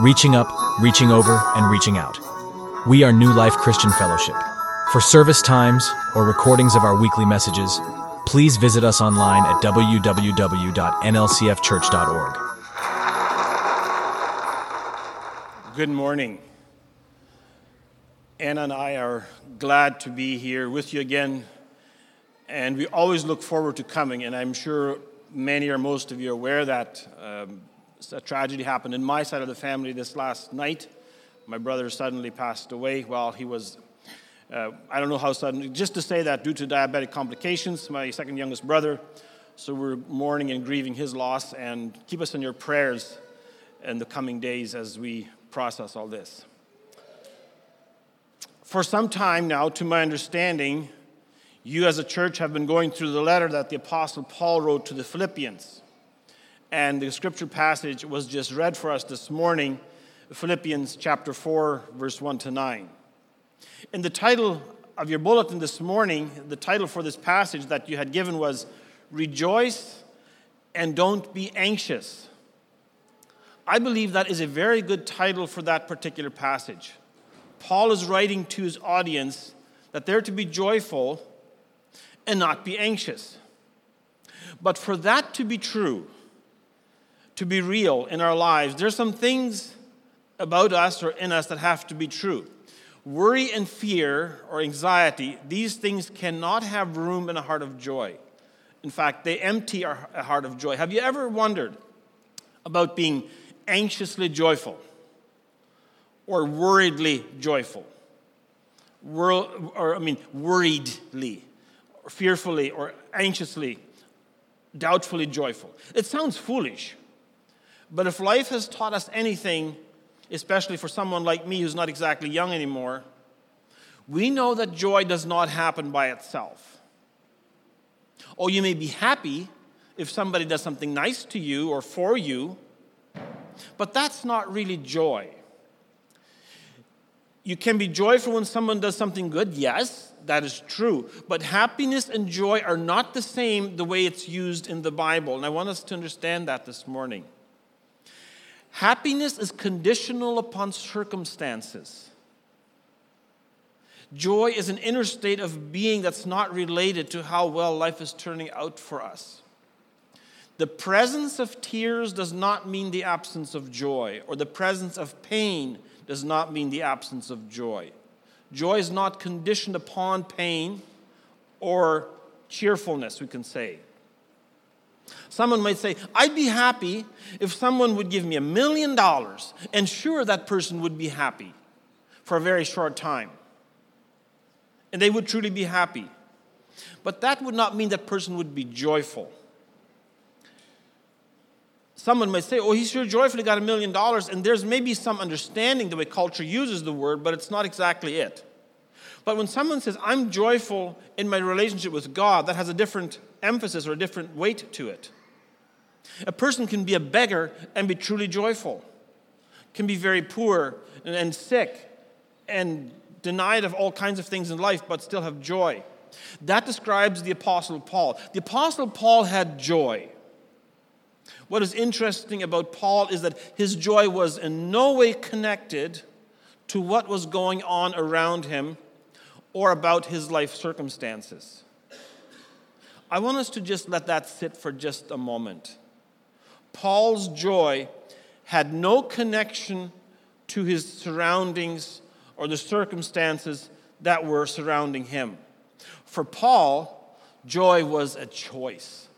reaching up, reaching over, and reaching out. We are New Life Christian Fellowship. For service times or recordings of our weekly messages, please visit us online at www.nlcfchurch.org. Good morning. Anna and I are glad to be here with you again, and we always look forward to coming. And I'm sure many or most of you are aware that um, a tragedy happened in my side of the family this last night. My brother suddenly passed away while he was, uh, I don't know how suddenly, just to say that due to diabetic complications, my second youngest brother. So we're mourning and grieving his loss, and keep us in your prayers in the coming days as we process all this. For some time now, to my understanding, you as a church have been going through the letter that the Apostle Paul wrote to the Philippians. And the scripture passage was just read for us this morning Philippians chapter 4, verse 1 to 9. In the title of your bulletin this morning, the title for this passage that you had given was Rejoice and Don't Be Anxious. I believe that is a very good title for that particular passage. Paul is writing to his audience that they're to be joyful and not be anxious. But for that to be true, to be real in our lives, there's some things about us or in us that have to be true. Worry and fear or anxiety, these things cannot have room in a heart of joy. In fact, they empty our heart of joy. Have you ever wondered about being anxiously joyful or worriedly joyful? Wor- or, I mean, worriedly, or fearfully, or anxiously, doubtfully joyful. It sounds foolish, but if life has taught us anything, especially for someone like me who's not exactly young anymore, we know that joy does not happen by itself. Oh, you may be happy if somebody does something nice to you or for you, but that's not really joy. You can be joyful when someone does something good, yes, that is true. But happiness and joy are not the same the way it's used in the Bible. And I want us to understand that this morning. Happiness is conditional upon circumstances. Joy is an inner state of being that's not related to how well life is turning out for us. The presence of tears does not mean the absence of joy, or the presence of pain does not mean the absence of joy. Joy is not conditioned upon pain or cheerfulness, we can say. Someone might say, I'd be happy if someone would give me a million dollars, and sure, that person would be happy for a very short time. And they would truly be happy. But that would not mean that person would be joyful. Someone might say, Oh, he sure joyfully got a million dollars, and there's maybe some understanding the way culture uses the word, but it's not exactly it. But when someone says, I'm joyful in my relationship with God, that has a different emphasis or a different weight to it. A person can be a beggar and be truly joyful, can be very poor and sick and denied of all kinds of things in life, but still have joy. That describes the Apostle Paul. The Apostle Paul had joy. What is interesting about Paul is that his joy was in no way connected to what was going on around him or about his life circumstances. I want us to just let that sit for just a moment. Paul's joy had no connection to his surroundings or the circumstances that were surrounding him. For Paul, joy was a choice,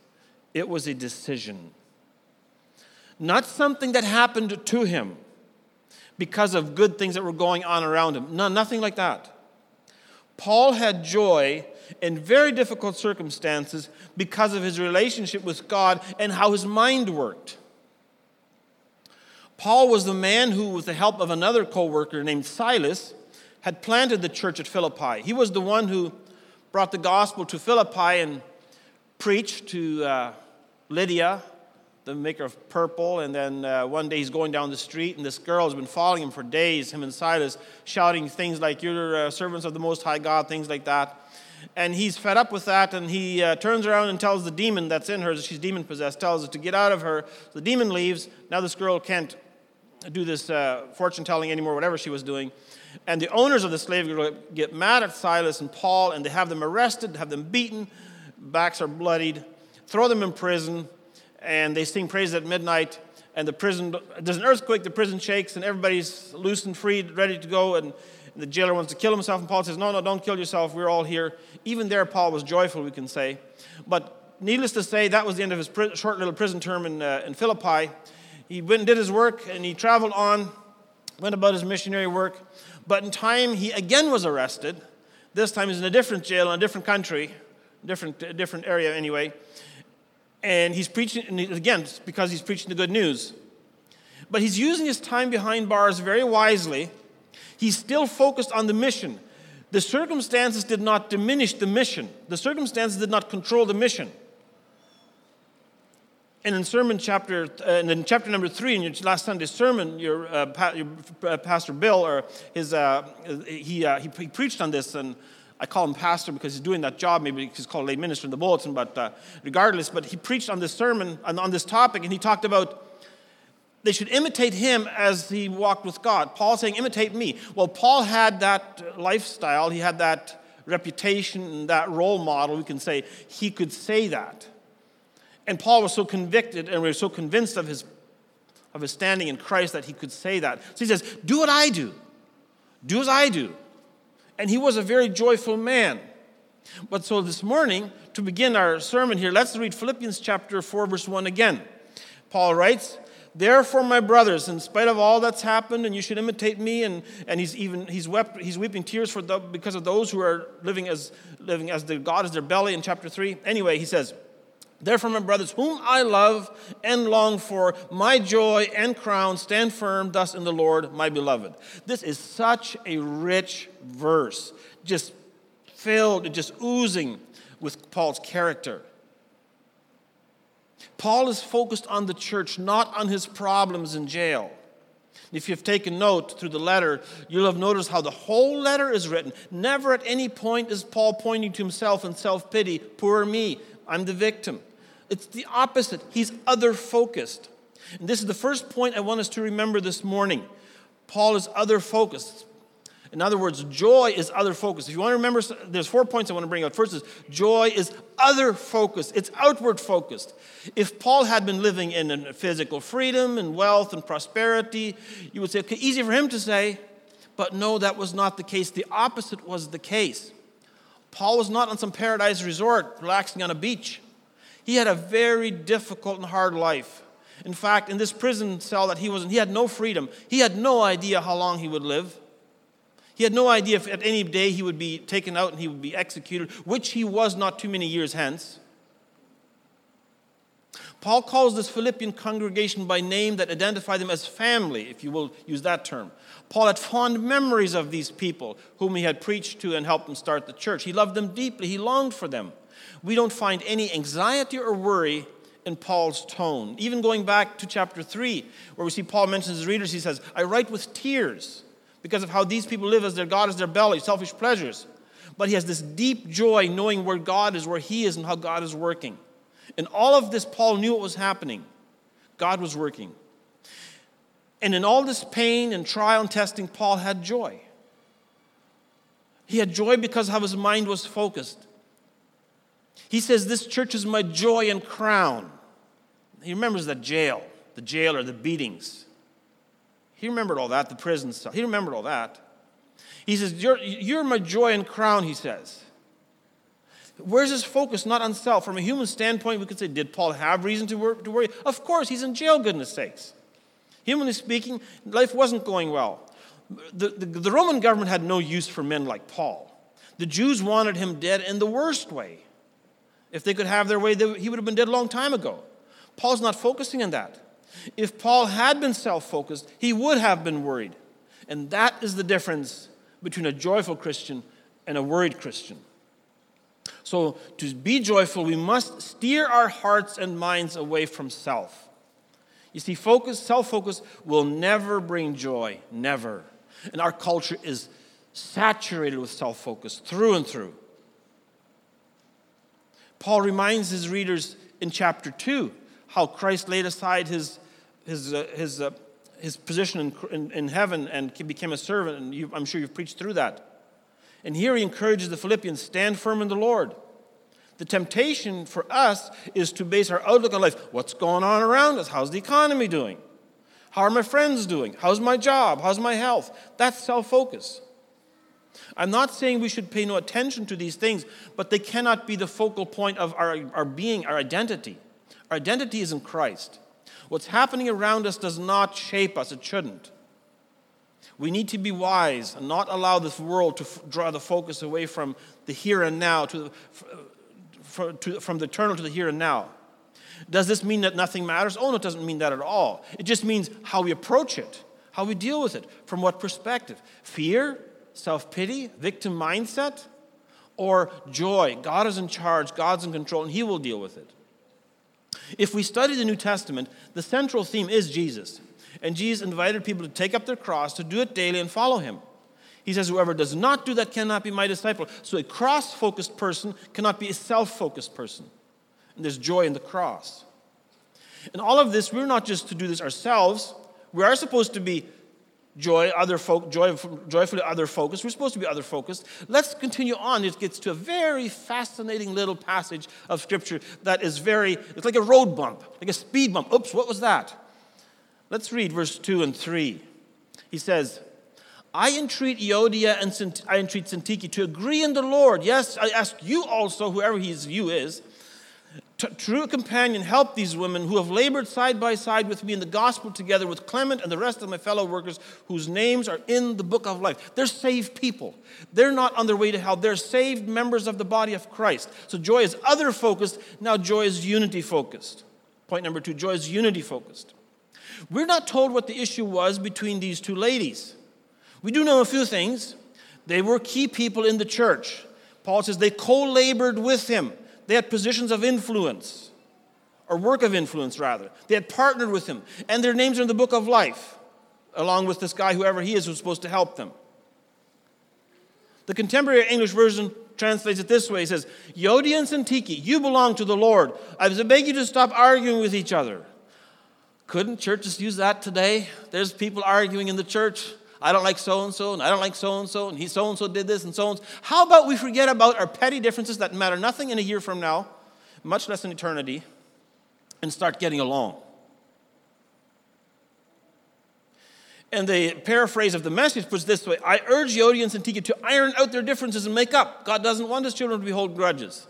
it was a decision. Not something that happened to him because of good things that were going on around him. No, nothing like that. Paul had joy in very difficult circumstances because of his relationship with God and how his mind worked. Paul was the man who, with the help of another co worker named Silas, had planted the church at Philippi. He was the one who brought the gospel to Philippi and preached to uh, Lydia the maker of purple. And then uh, one day he's going down the street, and this girl has been following him for days, him and Silas, shouting things like, You're uh, servants of the Most High God, things like that. And he's fed up with that, and he uh, turns around and tells the demon that's in her, she's demon possessed, tells her to get out of her. The demon leaves. Now this girl can't do this uh, fortune telling anymore, whatever she was doing. And the owners of the slave girl get mad at Silas and Paul, and they have them arrested, have them beaten, backs are bloodied, throw them in prison, and they sing praises at midnight. And the prison, there's an earthquake, the prison shakes, and everybody's loose and free, ready to go. And the jailer wants to kill himself, and Paul says, No, no, don't kill yourself. We're all here. Even there, Paul was joyful, we can say. But needless to say, that was the end of his short little prison term in, uh, in Philippi. He went and did his work, and he traveled on, went about his missionary work. But in time, he again was arrested. This time, he's in a different jail in a different country, different, different area anyway. And he's preaching, and again, because he's preaching the good news. But he's using his time behind bars very wisely. He's still focused on the mission. The circumstances did not diminish the mission, the circumstances did not control the mission. And in sermon chapter, uh, and in chapter number three, in your last Sunday sermon, your, uh, pa- your uh, pastor Bill, or his, uh, he, uh, he, he, preached on this, and I call him pastor because he's doing that job. Maybe he's called lay minister in the bulletin, but uh, regardless, but he preached on this sermon on, on this topic, and he talked about they should imitate him as he walked with God. Paul saying, imitate me. Well, Paul had that lifestyle, he had that reputation, that role model. We can say he could say that. And Paul was so convicted and we was so convinced of his, of his standing in Christ that he could say that. So he says, Do what I do. Do as I do. And he was a very joyful man. But so this morning, to begin our sermon here, let's read Philippians chapter 4, verse 1 again. Paul writes, Therefore, my brothers, in spite of all that's happened, and you should imitate me, and, and he's even he's wept, he's weeping tears for the, because of those who are living as living as the God is their belly in chapter 3. Anyway, he says, Therefore, my brothers, whom I love and long for, my joy and crown, stand firm thus in the Lord, my beloved. This is such a rich verse, just filled, just oozing with Paul's character. Paul is focused on the church, not on his problems in jail. If you've taken note through the letter, you'll have noticed how the whole letter is written. Never at any point is Paul pointing to himself in self pity, poor me, I'm the victim. It's the opposite. He's other focused. And this is the first point I want us to remember this morning. Paul is other focused. In other words, joy is other focused. If you want to remember, there's four points I want to bring out. First is joy is other focused, it's outward focused. If Paul had been living in physical freedom and wealth and prosperity, you would say, okay, easy for him to say, but no, that was not the case. The opposite was the case. Paul was not on some paradise resort relaxing on a beach. He had a very difficult and hard life. In fact, in this prison cell that he was in, he had no freedom. He had no idea how long he would live. He had no idea if at any day he would be taken out and he would be executed, which he was not too many years hence. Paul calls this Philippian congregation by name that identify them as family, if you will use that term. Paul had fond memories of these people whom he had preached to and helped them start the church. He loved them deeply, he longed for them we don't find any anxiety or worry in Paul's tone. Even going back to chapter 3, where we see Paul mentions his readers, he says, I write with tears because of how these people live as their God is their belly, selfish pleasures. But he has this deep joy knowing where God is, where he is, and how God is working. In all of this, Paul knew what was happening. God was working. And in all this pain and trial and testing, Paul had joy. He had joy because of how his mind was focused. He says, This church is my joy and crown. He remembers the jail, the jail or the beatings. He remembered all that, the prison stuff. He remembered all that. He says, You're, you're my joy and crown, he says. Where's his focus? Not on self. From a human standpoint, we could say, Did Paul have reason to to worry? Of course, he's in jail, goodness sakes. Humanly speaking, life wasn't going well. The, the, the Roman government had no use for men like Paul. The Jews wanted him dead in the worst way. If they could have their way, he would have been dead a long time ago. Paul's not focusing on that. If Paul had been self focused, he would have been worried. And that is the difference between a joyful Christian and a worried Christian. So, to be joyful, we must steer our hearts and minds away from self. You see, focus, self focus will never bring joy, never. And our culture is saturated with self focus through and through. Paul reminds his readers in chapter 2 how Christ laid aside his, his, uh, his, uh, his position in, in, in heaven and became a servant, and you, I'm sure you've preached through that. And here he encourages the Philippians stand firm in the Lord. The temptation for us is to base our outlook on life. What's going on around us? How's the economy doing? How are my friends doing? How's my job? How's my health? That's self focus. I'm not saying we should pay no attention to these things, but they cannot be the focal point of our, our being, our identity. Our identity is in Christ. What's happening around us does not shape us, it shouldn't. We need to be wise and not allow this world to f- draw the focus away from the here and now, to the, f- to, from the eternal to the here and now. Does this mean that nothing matters? Oh, no, it doesn't mean that at all. It just means how we approach it, how we deal with it, from what perspective. Fear, self pity, victim mindset, or joy. God is in charge, God's in control, and He will deal with it. If we study the New Testament, the central theme is Jesus. And Jesus invited people to take up their cross, to do it daily, and follow Him. He says, Whoever does not do that cannot be my disciple. So a cross focused person cannot be a self focused person. And there's joy in the cross. And all of this, we're not just to do this ourselves. We are supposed to be joy, other fo- joy, joyfully other focused. We're supposed to be other focused. Let's continue on. It gets to a very fascinating little passage of scripture that is very, it's like a road bump, like a speed bump. Oops, what was that? Let's read verse 2 and 3. He says, I entreat Euodia and I entreat Syntyche to agree in the Lord. Yes, I ask you also, whoever his you is, T- true companion, help these women who have labored side by side with me in the gospel together with Clement and the rest of my fellow workers whose names are in the book of life. They're saved people. They're not on their way to hell. They're saved members of the body of Christ. So joy is other focused. Now joy is unity focused. Point number two joy is unity focused. We're not told what the issue was between these two ladies. We do know a few things. They were key people in the church. Paul says they co labored with him. They had positions of influence, or work of influence, rather. They had partnered with him, and their names are in the book of life, along with this guy, whoever he is, who's supposed to help them. The contemporary English version translates it this way He says, Euodia and Syntyche, you belong to the Lord. I beg you to stop arguing with each other. Couldn't churches use that today? There's people arguing in the church. I don't like so and so, and I don't like so and so, and he so and so did this and so and so. How about we forget about our petty differences that matter nothing in a year from now, much less in eternity, and start getting along? And the paraphrase of the message puts this way I urge Euodia and Syntyche to iron out their differences and make up. God doesn't want his children to behold grudges.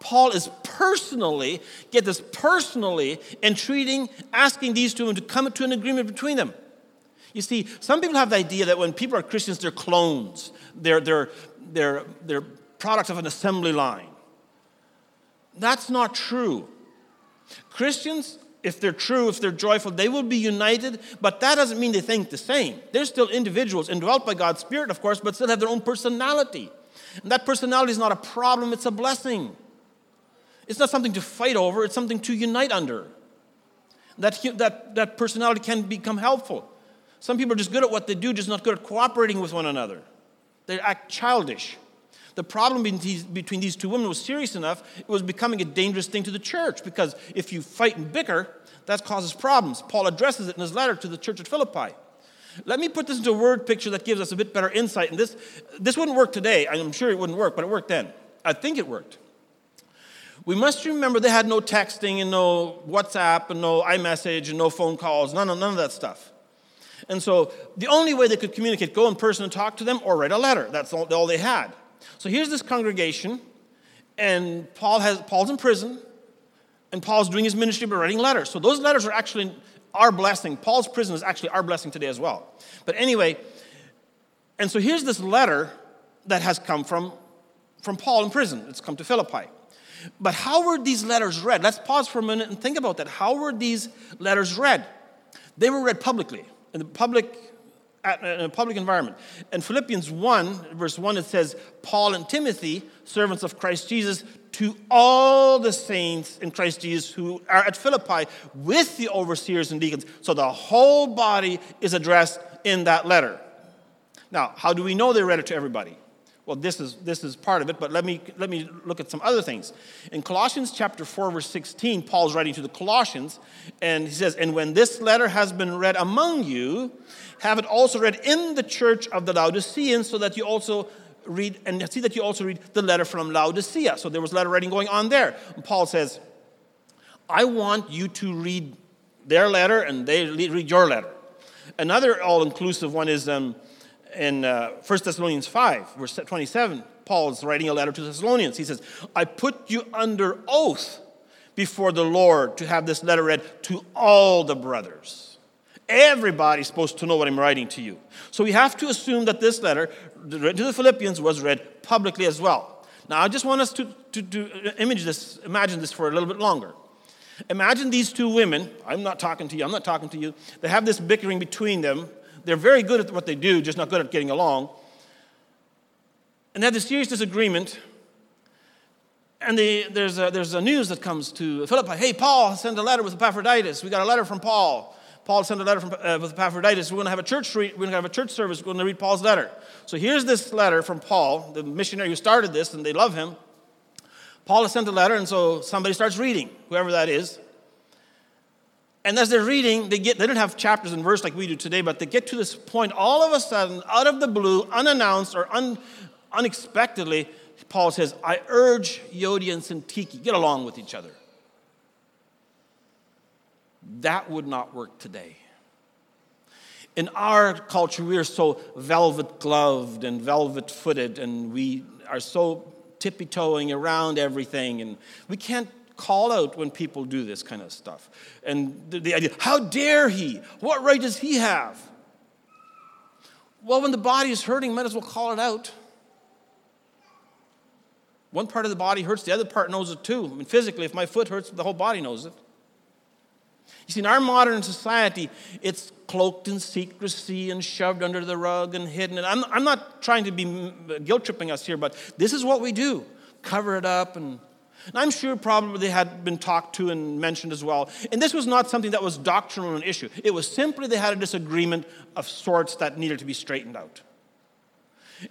Paul is personally, get this, personally entreating, asking these two to come to an agreement between them. You see, some people have the idea that when people are Christians, they're clones, they're, they're, they're, they're products of an assembly line. That's not true. Christians, if they're true, if they're joyful, they will be united, but that doesn't mean they think the same. They're still individuals, indwelt by God's Spirit, of course, but still have their own personality. And that personality is not a problem, it's a blessing. It's not something to fight over, it's something to unite under. That, that, that personality can become helpful. Some people are just good at what they do, just not good at cooperating with one another. They act childish. The problem between these two women was serious enough, it was becoming a dangerous thing to the church because if you fight and bicker, that causes problems. Paul addresses it in his letter to the church at Philippi. Let me put this into a word picture that gives us a bit better insight. And this, this wouldn't work today. I'm sure it wouldn't work, but it worked then. I think it worked. We must remember they had no texting and no WhatsApp and no iMessage and no phone calls, none none of that stuff. And so the only way they could communicate, go in person and talk to them or write a letter. That's all, all they had. So here's this congregation, and Paul has, Paul's in prison, and Paul's doing his ministry by writing letters. So those letters are actually our blessing. Paul's prison is actually our blessing today as well. But anyway, and so here's this letter that has come from, from Paul in prison. It's come to Philippi. But how were these letters read? Let's pause for a minute and think about that. How were these letters read? They were read publicly in the public in a public environment. In Philippians 1, verse 1, it says, Paul and Timothy, servants of Christ Jesus, to all the saints in Christ Jesus who are at Philippi with the overseers and deacons. So the whole body is addressed in that letter. Now, how do we know they read it to everybody? Well, this is, this is part of it, but let me, let me look at some other things. In Colossians chapter 4, verse 16, Paul's writing to the Colossians, and he says, And when this letter has been read among you, have it also read in the church of the Laodiceans, so that you also read, and see that you also read the letter from Laodicea. So there was letter writing going on there. And Paul says, I want you to read their letter, and they read your letter. Another all inclusive one is um, in uh, 1 Thessalonians 5, verse 27, Paul is writing a letter to Thessalonians. He says, I put you under oath before the Lord to have this letter read to all the brothers. Everybody's supposed to know what I'm writing to you. So we have to assume that this letter to the Philippians was read publicly as well. Now, I just want us to, to, to image this, imagine this for a little bit longer. Imagine these two women, I'm not talking to you, I'm not talking to you, they have this bickering between them they're very good at what they do, just not good at getting along. And they have this serious disagreement. And the, there's, a, there's a news that comes to Philippi. Hey, Paul sent a letter with Epaphroditus. We got a letter from Paul. Paul sent a letter from, uh, with Epaphroditus. We're going to have a church. We're going to have a church service. We're going to read Paul's letter. So here's this letter from Paul, the missionary who started this, and they love him. Paul has sent a letter, and so somebody starts reading, whoever that is. And as they're reading, they get they don't have chapters and verse like we do today, but they get to this point all of a sudden, out of the blue, unannounced or un, unexpectedly, Paul says, I urge Euodia and Syntyche, get along with each other. That would not work today. In our culture, we are so velvet gloved and velvet footed, and we are so tippy toeing around everything, and we can't call out when people do this kind of stuff. And the, the idea, how dare he? What right does he have? Well, when the body is hurting, might as well call it out. One part of the body hurts, the other part knows it too. I mean, physically, if my foot hurts, the whole body knows it. You see, in our modern society, it's cloaked in secrecy and shoved under the rug and hidden. And I'm, I'm not trying to be guilt tripping us here, but this is what we do cover it up and and I'm sure probably they had been talked to and mentioned as well. And this was not something that was doctrinal an issue. It was simply they had a disagreement of sorts that needed to be straightened out.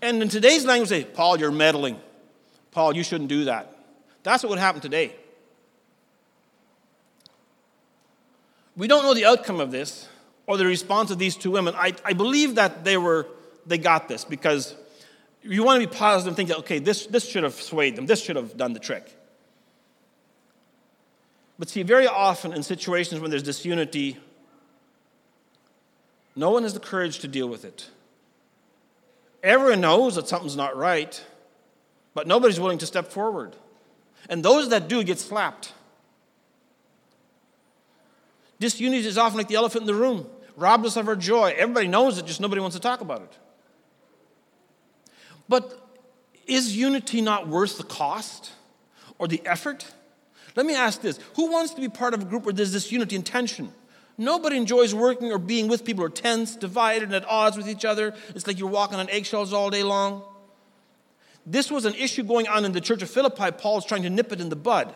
And in today's language, say, Paul, you're meddling. Paul, you shouldn't do that. That's what would happen today. We don't know the outcome of this or the response of these two women. I, I believe that they were they got this because you want to be positive and think that okay, this, this should have swayed them, this should have done the trick. But see, very often in situations when there's disunity, no one has the courage to deal with it. Everyone knows that something's not right, but nobody's willing to step forward. And those that do get slapped. Disunity is often like the elephant in the room, robs us of our joy. Everybody knows it, just nobody wants to talk about it. But is unity not worth the cost or the effort? Let me ask this Who wants to be part of a group where there's this unity and tension? Nobody enjoys working or being with people who are tense, divided, and at odds with each other. It's like you're walking on eggshells all day long. This was an issue going on in the church of Philippi. Paul's trying to nip it in the bud.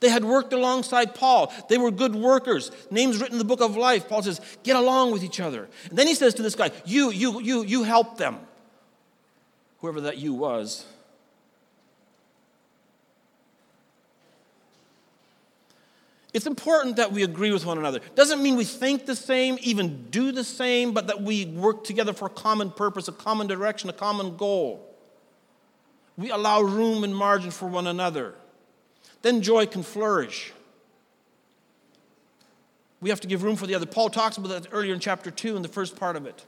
They had worked alongside Paul. They were good workers. Names written in the book of life. Paul says, get along with each other. And then he says to this guy, you, you, you, you help them. Whoever that you was. It's important that we agree with one another. Doesn't mean we think the same, even do the same, but that we work together for a common purpose, a common direction, a common goal. We allow room and margin for one another. Then joy can flourish. We have to give room for the other. Paul talks about that earlier in chapter 2 in the first part of it.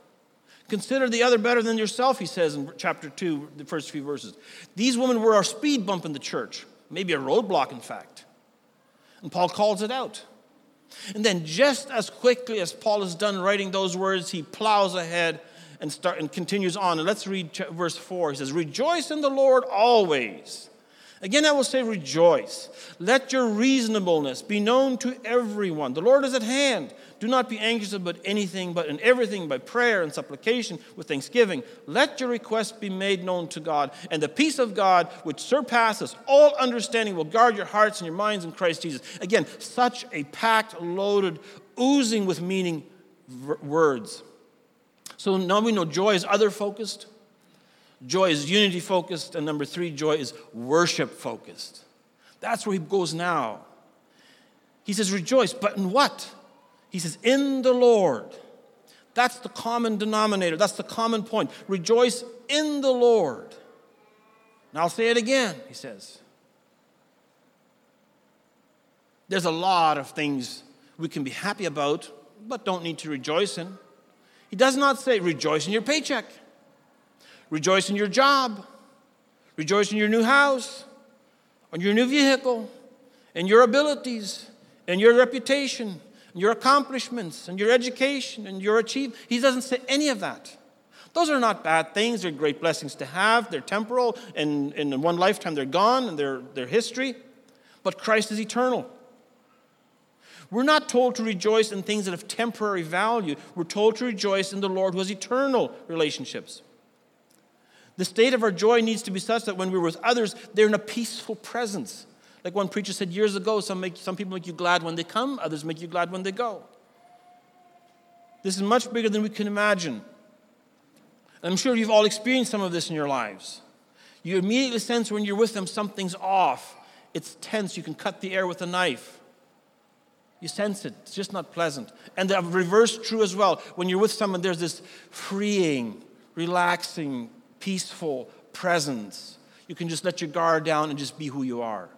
Consider the other better than yourself, he says in chapter 2, the first few verses. These women were our speed bump in the church, maybe a roadblock, in fact. And Paul calls it out. And then, just as quickly as Paul is done writing those words, he plows ahead and, start, and continues on. And let's read verse 4. He says, Rejoice in the Lord always. Again, I will say, rejoice. Let your reasonableness be known to everyone. The Lord is at hand. Do not be anxious about anything, but in everything by prayer and supplication with thanksgiving. Let your requests be made known to God. And the peace of God, which surpasses all understanding, will guard your hearts and your minds in Christ Jesus. Again, such a packed, loaded, oozing with meaning words. So now we know joy is other focused. Joy is unity focused. And number three, joy is worship focused. That's where he goes now. He says, Rejoice, but in what? He says, In the Lord. That's the common denominator. That's the common point. Rejoice in the Lord. And I'll say it again, he says. There's a lot of things we can be happy about, but don't need to rejoice in. He does not say, rejoice in your paycheck, rejoice in your job, rejoice in your new house, on your new vehicle, in your abilities, in your reputation, your accomplishments, and your education, and your achievement. He doesn't say any of that. Those are not bad things. They're great blessings to have. They're temporal, and in one lifetime they're gone, and they're, they're history. But Christ is eternal. We're not told to rejoice in things that have temporary value. We're told to rejoice in the Lord who has eternal relationships. The state of our joy needs to be such that when we're with others, they're in a peaceful presence. Like one preacher said years ago, some, make, some people make you glad when they come, others make you glad when they go. This is much bigger than we can imagine. I'm sure you've all experienced some of this in your lives. You immediately sense when you're with them something's off. It's tense. You can cut the air with a knife. You sense it. It's just not pleasant. And the reverse true as well. When you're with someone, there's this freeing, relaxing, peaceful presence. You can just let your guard down and just be who you are.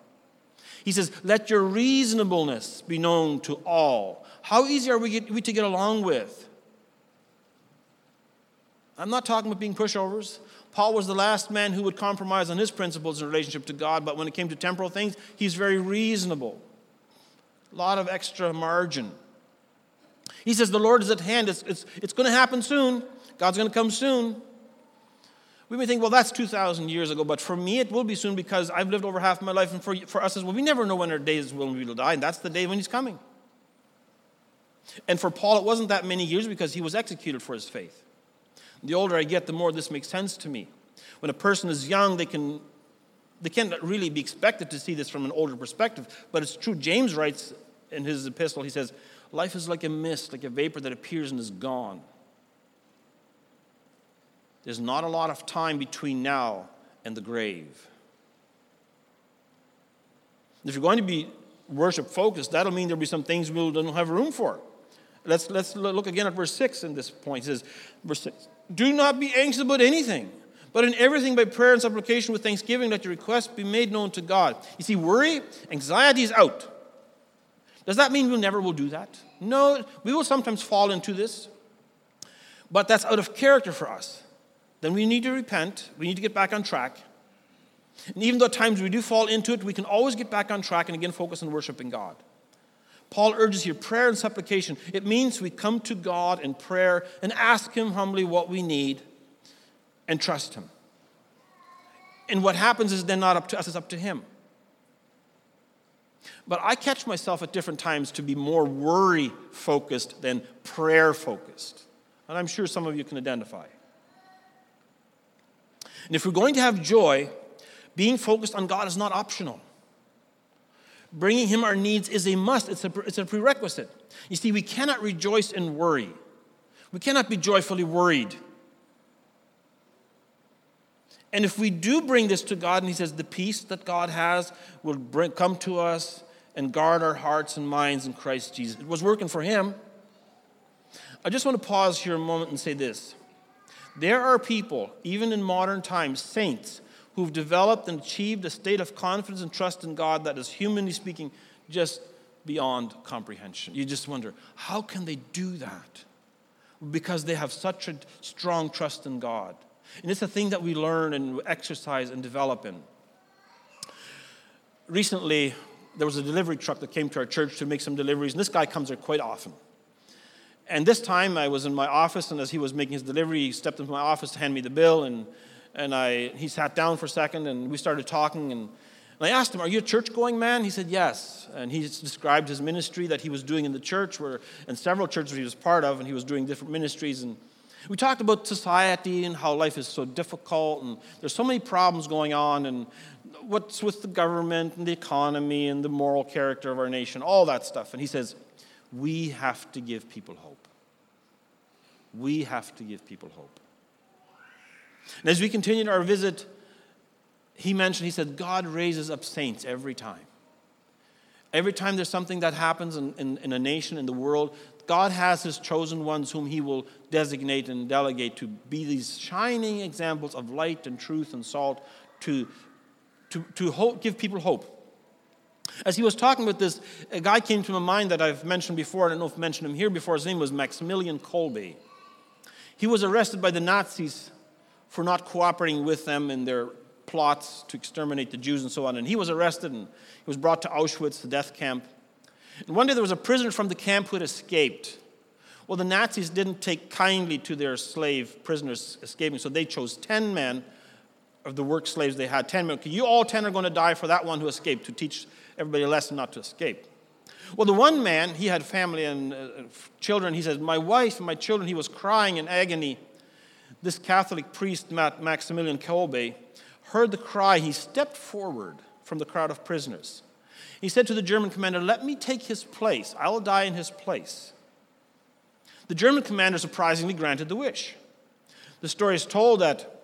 He says, Let your reasonableness be known to all. How easy are we, we to get along with? I'm not talking about being pushovers. Paul was the last man who would compromise on his principles in relationship to God, but when it came to temporal things, he's very reasonable a lot of extra margin. He says, The Lord is at hand. It's, it's, it's going to happen soon. God's going to come soon. We may think, well, that's 2,000 years ago, but for me, it will be soon because I've lived over half my life, and for, for us as well, we never know when our days will we will die, and that's the day when He's coming. And for Paul, it wasn't that many years because he was executed for his faith. The older I get, the more this makes sense to me. When a person is young, they can they can't really be expected to see this from an older perspective, but it's true. James writes in his epistle, he says, Life is like a mist, like a vapor that appears and is gone. There's not a lot of time between now and the grave. If you're going to be worship focused, that'll mean there'll be some things we don't have room for. Let's, let's look again at verse 6 in this point. It says, verse 6, Do not be anxious about anything but in everything, by prayer and supplication with thanksgiving, let your requests be made known to God. You see, worry, anxiety is out. Does that mean we'll never will do that? No, we will sometimes fall into this, but that's out of character for us. Then we need to repent, we need to get back on track. And even though at times we do fall into it, we can always get back on track and again focus on worshiping God. Paul urges here prayer and supplication. It means we come to God in prayer and ask Him humbly what we need and trust Him. And what happens is then not up to us, it's up to Him. But I catch myself at different times to be more worry focused than prayer focused. And I'm sure some of you can identify. And if we're going to have joy, being focused on God is not optional. Bringing Him our needs is a must, it's a, it's a prerequisite. You see, we cannot rejoice in worry, we cannot be joyfully worried. And if we do bring this to God, and He says, the peace that God has will bring, come to us and guard our hearts and minds in Christ Jesus. It was working for Him. I just want to pause here a moment and say this. There are people, even in modern times, saints, who've developed and achieved a state of confidence and trust in God that is, humanly speaking, just beyond comprehension. You just wonder, how can they do that? Because they have such a strong trust in God. And it's a thing that we learn and exercise and develop in. Recently, there was a delivery truck that came to our church to make some deliveries, and this guy comes there quite often. And this time I was in my office, and as he was making his delivery, he stepped into my office to hand me the bill, and, and I, he sat down for a second, and we started talking, and, and I asked him, Are you a church going man? He said, Yes. And he described his ministry that he was doing in the church, where, and several churches he was part of, and he was doing different ministries. And we talked about society and how life is so difficult and there's so many problems going on and what's with the government and the economy and the moral character of our nation, all that stuff. And he says, We have to give people hope. We have to give people hope. And as we continued our visit, he mentioned, he said, God raises up saints every time. Every time there's something that happens in, in, in, a nation, in the world, God has his chosen ones whom he will designate and delegate to be these shining examples of light and truth and salt to, to, to hope, give people hope. As he was talking with this, a guy came to my mind that I've mentioned before. I don't know if I mentioned him here before. His name was Maximilian Kolbe. He was arrested by the Nazis for not cooperating with them in their plots to exterminate the Jews and so on. And he was arrested and he was brought to Auschwitz, the death camp. And one day there was a prisoner from the camp who had escaped. Well, the Nazis didn't take kindly to their slave prisoners escaping, so they chose 10 men of the work slaves they had. 10 men. Okay, You all 10 are going to die for that one who escaped to teach everybody a lesson not to escape. Well, the one man, he had family and uh, children. He says, My wife and my children, he was crying in agony. This Catholic priest, Maximilian Kolbe, heard the cry. He stepped forward from the crowd of prisoners. He said to the German commander, Let me take his place. I will die in his place. The German commander surprisingly granted the wish. The story is told that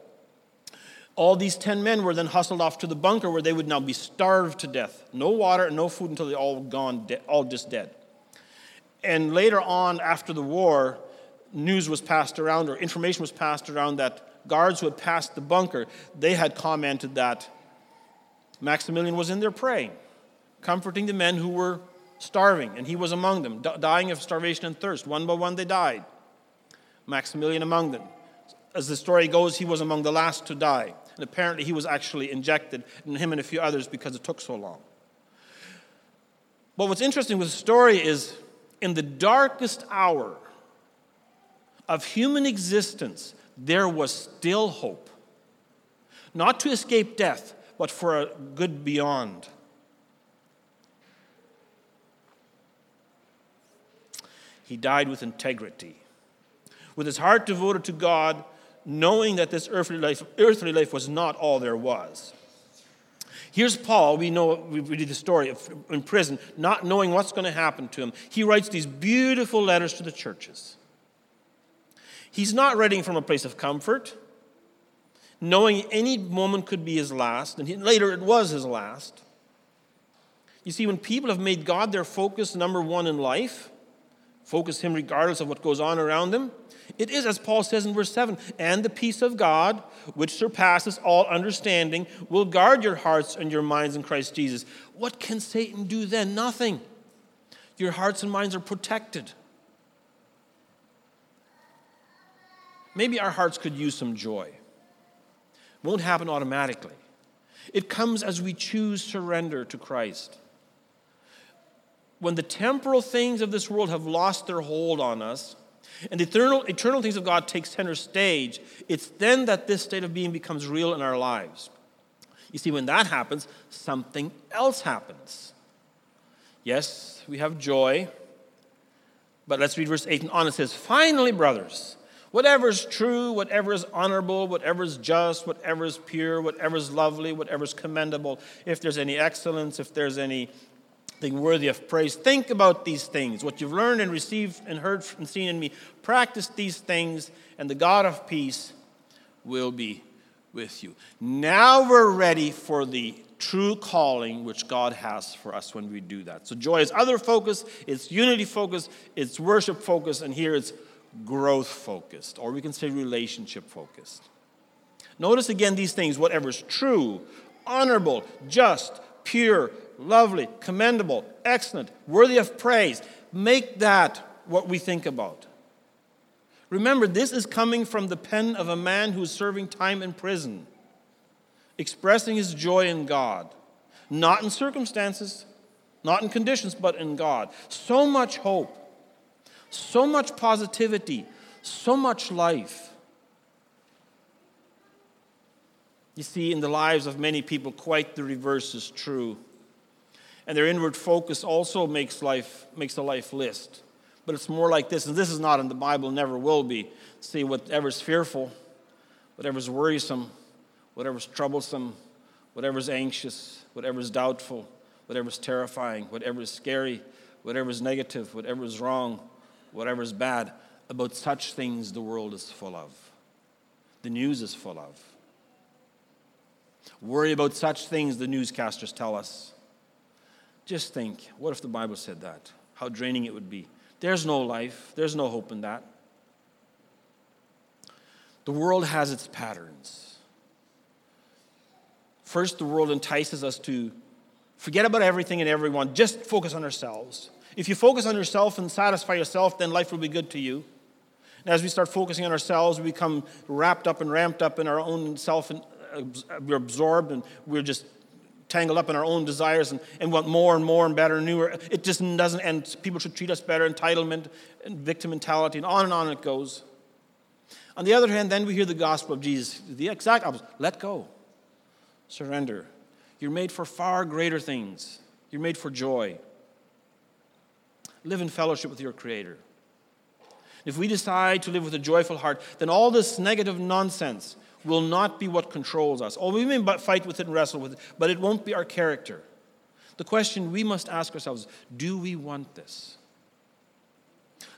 all these 10 men were then hustled off to the bunker where they would now be starved to death. No water and no food until they all gone, de- all just dead. And later on, after the war, news was passed around or information was passed around that guards who had passed the bunker, they had commented that Maximilian was in there praying, comforting the men who were starving, and he was among them, dying of starvation and thirst. One by one they died. Maximilian among them. As the story goes, he was among the last to die. And apparently, he was actually injected, and him and a few others, because it took so long. But what's interesting with the story is in the darkest hour of human existence, there was still hope. Not to escape death, but for a good beyond. He died with integrity. With his heart devoted to God, knowing that this earthly life, earthly life was not all there was. Here's Paul, we know, we read the story of, in prison, not knowing what's going to happen to him. He writes these beautiful letters to the churches. He's not writing from a place of comfort, knowing any moment could be his last, and he, later it was his last. You see, when people have made God their focus, number one in life, focus Him regardless of what goes on around them, it is, as Paul says in verse 7 and the peace of God, which surpasses all understanding, will guard your hearts and your minds in Christ Jesus. What can Satan do then? Nothing. Your hearts and minds are protected. Maybe our hearts could use some joy. It won't happen automatically. It comes as we choose surrender to Christ. When the temporal things of this world have lost their hold on us, and the eternal, eternal things of God take center stage, it's then that this state of being becomes real in our lives. You see, when that happens, something else happens. Yes, we have joy, but let's read verse 8 and on. It says, Finally, brothers, whatever is true, whatever is honorable, whatever is just, whatever is pure, whatever is lovely, whatever is commendable, if there's any excellence, if there's any thing worthy of praise. Think about these things, what you've learned and received and heard and seen in me. Practice these things, and the God of peace will be with you. Now we're ready for the true calling which God has for us when we do that. So joy is other focus, it's unity focus, it's worship focus, and here it's growth focused, or we can say relationship focused. Notice again these things whatever is true, honorable, just, pure, lovely, commendable, excellent, worthy of praise. Make that what we think about. Remember, this is coming from the pen of a man who is serving time in prison, expressing his joy in God, not in circumstances, not in conditions, but in God. So much hope, so much positivity, so much life. You see, in the lives of many people, quite the reverse is true and their inward focus also makes life makes a life list. But it's more like this, and this is not in the Bible, never will be. See, whatever's fearful, whatever's worrisome, whatever's troublesome, whatever's anxious, whatever's doubtful, whatever's terrifying, whatever's scary, whatever's negative, whatever's wrong, whatever's bad, about such things the world is full of. the news is full of. Worry about such things, the newscasters tell us. Just think what if the Bible said that? How draining it would be. There's no life, there's no hope in that. The world has its patterns. First, the world entices us to forget about everything and everyone, just focus on ourselves. If you focus on yourself and satisfy yourself, then life will be good to you. And as we start focusing on ourselves, we become wrapped up and ramped up in our own self, and we're absorbed and we're just tangled up in our own desires and, and want more and more and better and newer. It just doesn't and People should treat us better, entitlement and victim mentality, and on and on it goes. On the other hand, then we hear the gospel of Jesus, the exact opposite. Let go, surrender. You're made for far greater things. You're made for joy. Live in fellowship with your Creator. If we decide to live with a joyful heart, then all this negative nonsense will not be what controls us. Or we may fight with it and wrestle with it, but it won't be our character. The question we must ask ourselves do we want this?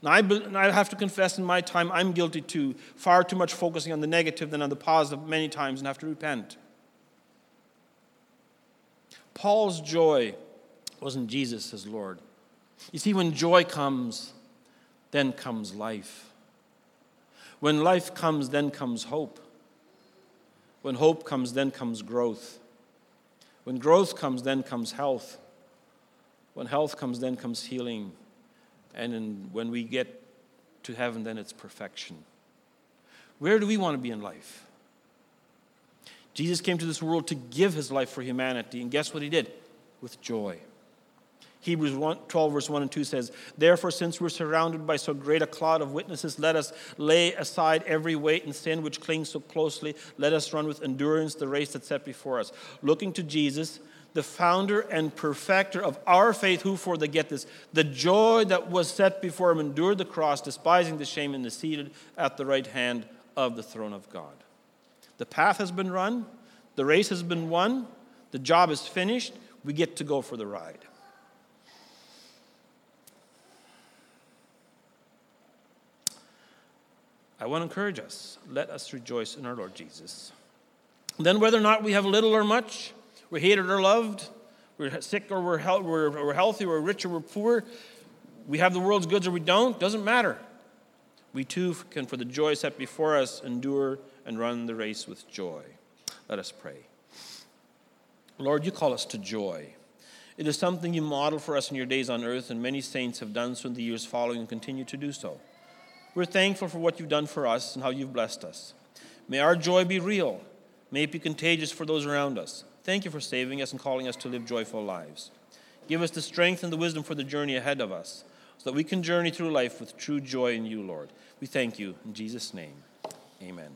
Now, I, I have to confess in my time, I'm guilty too, far too much focusing on the negative than on the positive many times and have to repent. Paul's joy wasn't Jesus as Lord. You see, when joy comes, then comes life. When life comes, then comes hope. When hope comes, then comes growth. When growth comes, then comes health. When health comes, then comes healing. And in, when we get to heaven, then it's perfection. Where do we want to be in life? Jesus came to this world to give his life for humanity, and guess what he did? With joy. Hebrews 1, 12, verse 1 and 2 says, Therefore, since we're surrounded by so great a cloud of witnesses, let us lay aside every weight and sin which clings so closely. Let us run with endurance the race that's set before us. Looking to Jesus, the founder and perfecter of our faith, who for the get this, the joy that was set before him endured the cross, despising the shame, and is seated at the right hand of the throne of God. The path has been run, the race has been won, the job is finished. We get to go for the ride. I want to encourage us. Let us rejoice in our Lord Jesus. Then, whether or not we have little or much, we're hated or loved, we're sick or we're, we're, we're healthy, we're rich or we're poor, we have the world's goods or we don't, doesn't matter. We too can, for the joy set before us, endure and run the race with joy. Let us pray. Lord, you call us to joy. It is something you model for us in your days on earth, and many saints have done so in the years following and continue to do so. We're thankful for what you've done for us and how you've blessed us. May our joy be real. May it be contagious for those around us. Thank you for saving us and calling us to live joyful lives. Give us the strength and the wisdom for the journey ahead of us so that we can journey through life with true joy in you, Lord. We thank you. In Jesus' name, amen.